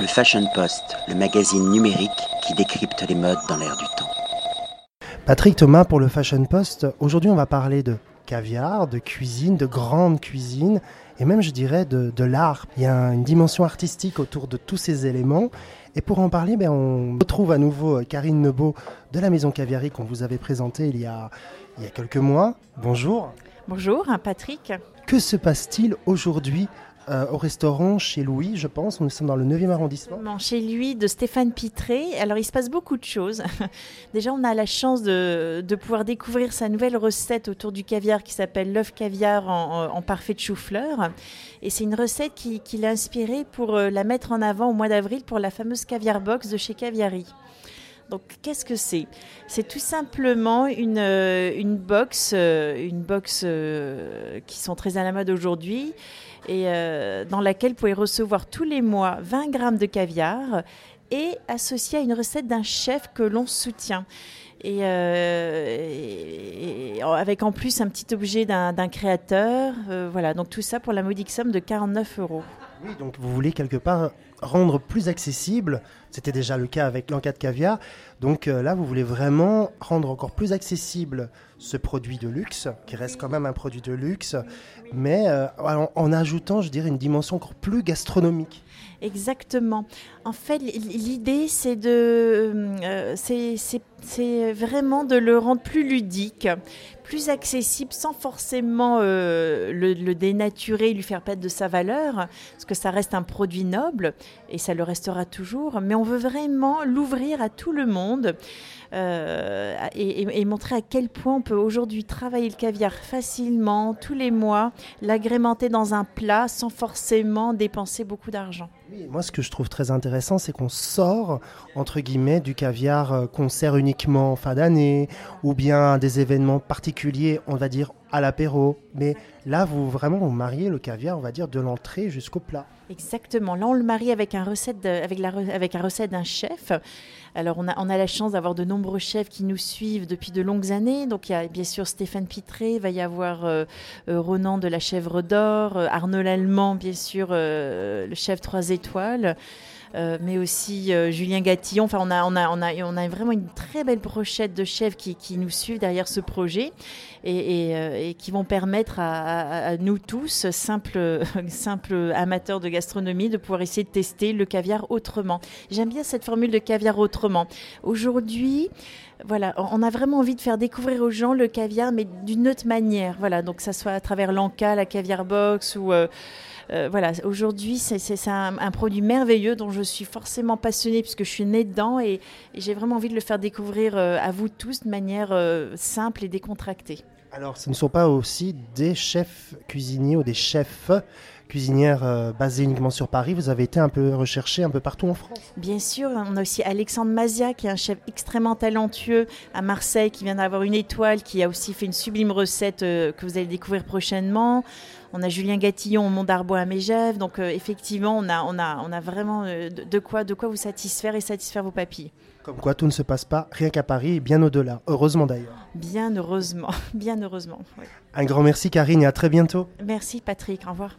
Le Fashion Post, le magazine numérique qui décrypte les modes dans l'air du temps. Patrick Thomas pour le Fashion Post. Aujourd'hui, on va parler de caviar, de cuisine, de grande cuisine et même, je dirais, de, de l'art. Il y a une dimension artistique autour de tous ces éléments. Et pour en parler, ben, on retrouve à nouveau Karine Nebo de la Maison Caviari qu'on vous avait présentée il y a, il y a quelques mois. Bonjour. Bonjour, Patrick. Que se passe-t-il aujourd'hui euh, au restaurant chez Louis, je pense. Nous sommes dans le 9e arrondissement. Chez lui, de Stéphane Pitré. Alors, il se passe beaucoup de choses. Déjà, on a la chance de, pouvoir découvrir sa nouvelle recette autour du caviar qui s'appelle l'œuf caviar en, parfait de chou-fleur. Et c'est une recette qu'il a inspirée pour euh, la mettre en avant au mois d'avril pour la fameuse caviar box de chez Caviari. Donc, qu'est-ce que c'est? C'est tout simplement une, euh, une box, une box qui sont très à la mode aujourd'hui et euh, dans laquelle vous pouvez recevoir tous les mois 20 grammes de caviar et associé à une recette d'un chef que l'on soutient. Et, euh, avec en plus un petit objet d'un créateur. Euh, voilà, donc tout ça pour la modique somme de 49 euros. Oui, donc vous voulez quelque part rendre plus accessible, c'était déjà le cas avec l'enca de caviar, donc là vous voulez vraiment rendre encore plus accessible ce produit de luxe, qui reste quand même un produit de luxe, mais en, ajoutant, je dirais, une dimension encore plus gastronomique. Exactement. En fait, l'idée, c'est de, euh, c'est vraiment de le rendre plus ludique, plus accessible, sans forcément euh, le, le, dénaturer, lui faire perdre de sa valeur, parce que ça reste un produit noble et ça le restera toujours. Mais on veut vraiment l'ouvrir à tout le monde. Euh, et, montrer à quel point on peut aujourd'hui travailler le caviar facilement, tous les mois, l'agrémenter dans un plat sans forcément dépenser beaucoup d'argent. moi, ce que je trouve très intéressant, c'est qu'on sort, entre guillemets, du caviar euh, qu'on sert uniquement en fin d'année, ou bien des événements particuliers, on va dire à l'apéro. Mais là, vous vraiment vous mariez le caviar, on va dire, de l'entrée jusqu'au plat. Exactement. Là, on le marie avec un recette, avec la, avec un recette d'un chef. Alors, on a, on a la chance d'avoir de nombreux chefs qui nous suivent depuis de longues années. Donc, il y a bien sûr Stéphane Pitré, va y avoir euh, euh, Ronan de la Chèvre d'Or, euh, Arnaud Lallemand, bien sûr, le chef 3 étoiles. Euh, mais aussi euh, Julien Gatillon. Enfin, on a, vraiment une très belle brochette de chefs qui, nous suivent derrière ce projet et, euh, qui vont permettre à, nous tous, simples, amateurs de gastronomie, de pouvoir essayer de tester le caviar autrement. J'aime bien cette formule de caviar autrement. Aujourd'hui, voilà, on a vraiment envie de faire découvrir aux gens le caviar, mais d'une autre manière. Voilà, donc ça soit à travers l'Anca, la caviar box ou voilà, aujourd'hui, c'est un, produit merveilleux dont je suis forcément passionnée puisque je suis née dedans et, j'ai vraiment envie de le faire découvrir euh, à vous tous de manière euh, simple et décontractée. Alors, ce ne sont pas aussi des chefs cuisiniers ou des chefs cuisinières basés uniquement sur Paris. Vous avez été un peu recherché un peu partout en France. Bien sûr, on a aussi Alexandre Mazia, qui est un chef extrêmement talentueux à Marseille, qui vient d'avoir une étoile, qui a aussi fait une sublime recette que vous allez découvrir prochainement. On a Julien Gatillon au Mont d'Arbois à Mégève. Donc euh, effectivement, on a, on, a, on a vraiment euh, de, quoi, de quoi vous satisfaire et satisfaire vos papilles. Comme quoi tout ne se passe pas rien qu'à Paris et bien au-delà. Heureusement d'ailleurs. Bien heureusement, bien heureusement. Un grand merci Karine et à très bientôt. Merci Patrick, au revoir.